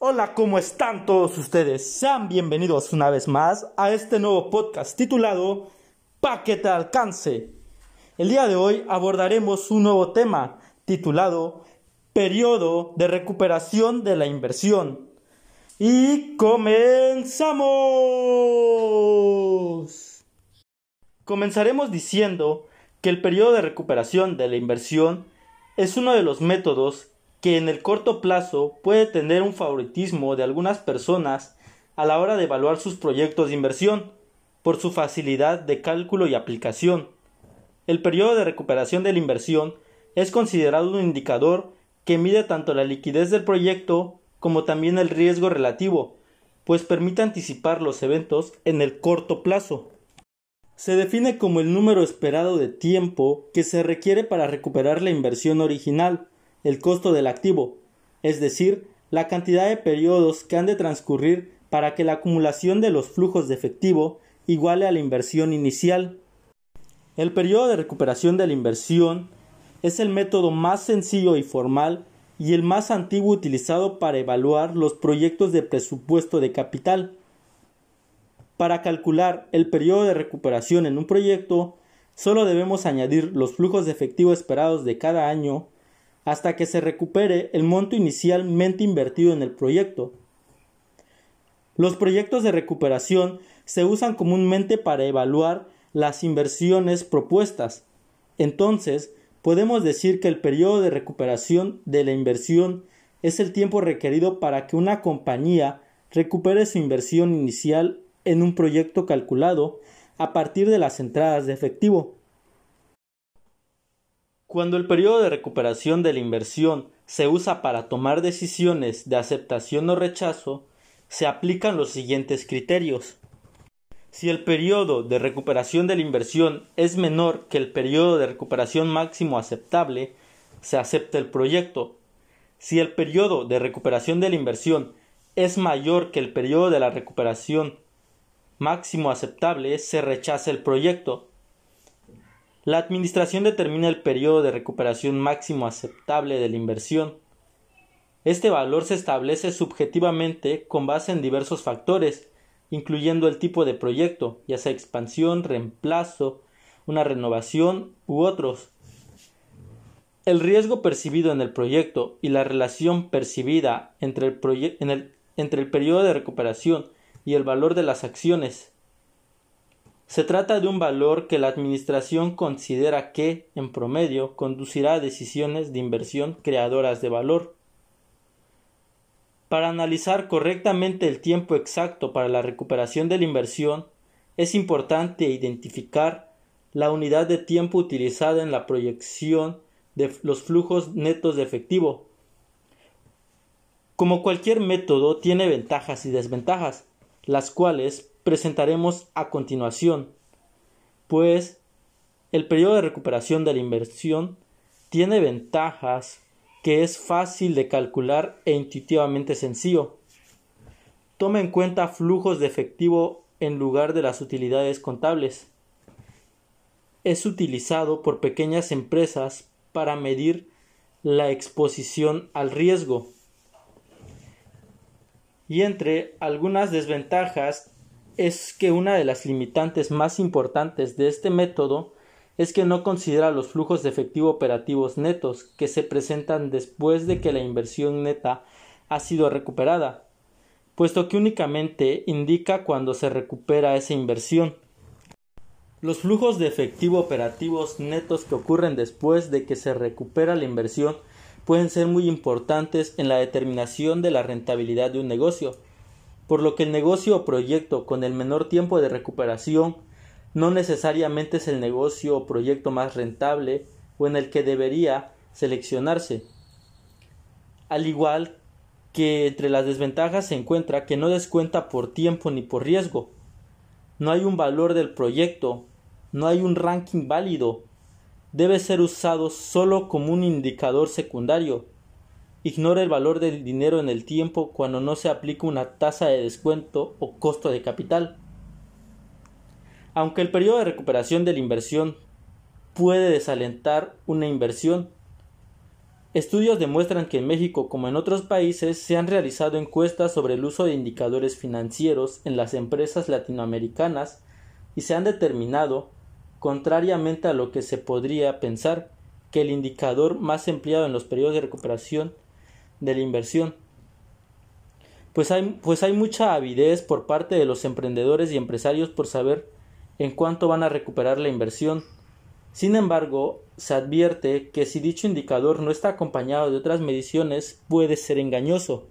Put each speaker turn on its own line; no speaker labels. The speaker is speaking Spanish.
Hola, ¿cómo están todos ustedes? Sean bienvenidos una vez más a este nuevo podcast titulado Pa' que te alcance. El día de hoy abordaremos un nuevo tema titulado Periodo de recuperación de la inversión. Y comenzamos. Comenzaremos diciendo que el periodo de recuperación de la inversión es uno de los métodos que en el corto plazo puede tener un favoritismo de algunas personas a la hora de evaluar sus proyectos de inversión por su facilidad de cálculo y aplicación. El periodo de recuperación de la inversión es considerado un indicador que mide tanto la liquidez del proyecto como también el riesgo relativo, pues permite anticipar los eventos en el corto plazo. Se define como el número esperado de tiempo que se requiere para recuperar la inversión original, el costo del activo, es decir, la cantidad de periodos que han de transcurrir para que la acumulación de los flujos de efectivo iguale a la inversión inicial. El periodo de recuperación de la inversión es el método más sencillo y formal y el más antiguo utilizado para evaluar los proyectos de presupuesto de capital. Para calcular el periodo de recuperación en un proyecto, solo debemos añadir los flujos de efectivo esperados de cada año hasta que se recupere el monto inicialmente invertido en el proyecto. Los proyectos de recuperación se usan comúnmente para evaluar las inversiones propuestas. Entonces, podemos decir que el periodo de recuperación de la inversión es el tiempo requerido para que una compañía recupere su inversión inicial en un proyecto calculado a partir de las entradas de efectivo. Cuando el periodo de recuperación de la inversión se usa para tomar decisiones de aceptación o rechazo, se aplican los siguientes criterios. Si el periodo de recuperación de la inversión es menor que el periodo de recuperación máximo aceptable, se acepta el proyecto. Si el periodo de recuperación de la inversión es mayor que el periodo de la recuperación máximo aceptable, se rechaza el proyecto. La Administración determina el periodo de recuperación máximo aceptable de la inversión. Este valor se establece subjetivamente con base en diversos factores, incluyendo el tipo de proyecto, ya sea expansión, reemplazo, una renovación u otros. El riesgo percibido en el proyecto y la relación percibida entre el, el periodo de recuperación y el valor de las acciones se trata de un valor que la Administración considera que, en promedio, conducirá a decisiones de inversión creadoras de valor. Para analizar correctamente el tiempo exacto para la recuperación de la inversión, es importante identificar la unidad de tiempo utilizada en la proyección de los flujos netos de efectivo. Como cualquier método tiene ventajas y desventajas, las cuales presentaremos a continuación, pues el periodo de recuperación de la inversión tiene ventajas que es fácil de calcular e intuitivamente sencillo. Toma en cuenta flujos de efectivo en lugar de las utilidades contables. Es utilizado por pequeñas empresas para medir la exposición al riesgo. Y entre algunas desventajas es que una de las limitantes más importantes de este método es que no considera los flujos de efectivo operativos netos que se presentan después de que la inversión neta ha sido recuperada, puesto que únicamente indica cuando se recupera esa inversión. Los flujos de efectivo operativos netos que ocurren después de que se recupera la inversión pueden ser muy importantes en la determinación de la rentabilidad de un negocio, por lo que el negocio o proyecto con el menor tiempo de recuperación no necesariamente es el negocio o proyecto más rentable o en el que debería seleccionarse. Al igual que entre las desventajas se encuentra que no descuenta por tiempo ni por riesgo. No hay un valor del proyecto, no hay un ranking válido. Debe ser usado solo como un indicador secundario Ignora el valor del dinero en el tiempo cuando no se aplica una tasa de descuento o costo de capital. Aunque el periodo de recuperación de la inversión puede desalentar una inversión, Estudios demuestran que en México, como en otros países, se han realizado encuestas sobre el uso de indicadores financieros en las empresas latinoamericanas y se han determinado, contrariamente a lo que se podría pensar, que el indicador más empleado en los periodos de recuperación de la inversión pues hay, pues hay mucha avidez por parte de los emprendedores y empresarios por saber en cuánto van a recuperar la inversión. Sin embargo, se advierte que si dicho indicador no está acompañado de otras mediciones puede ser engañoso.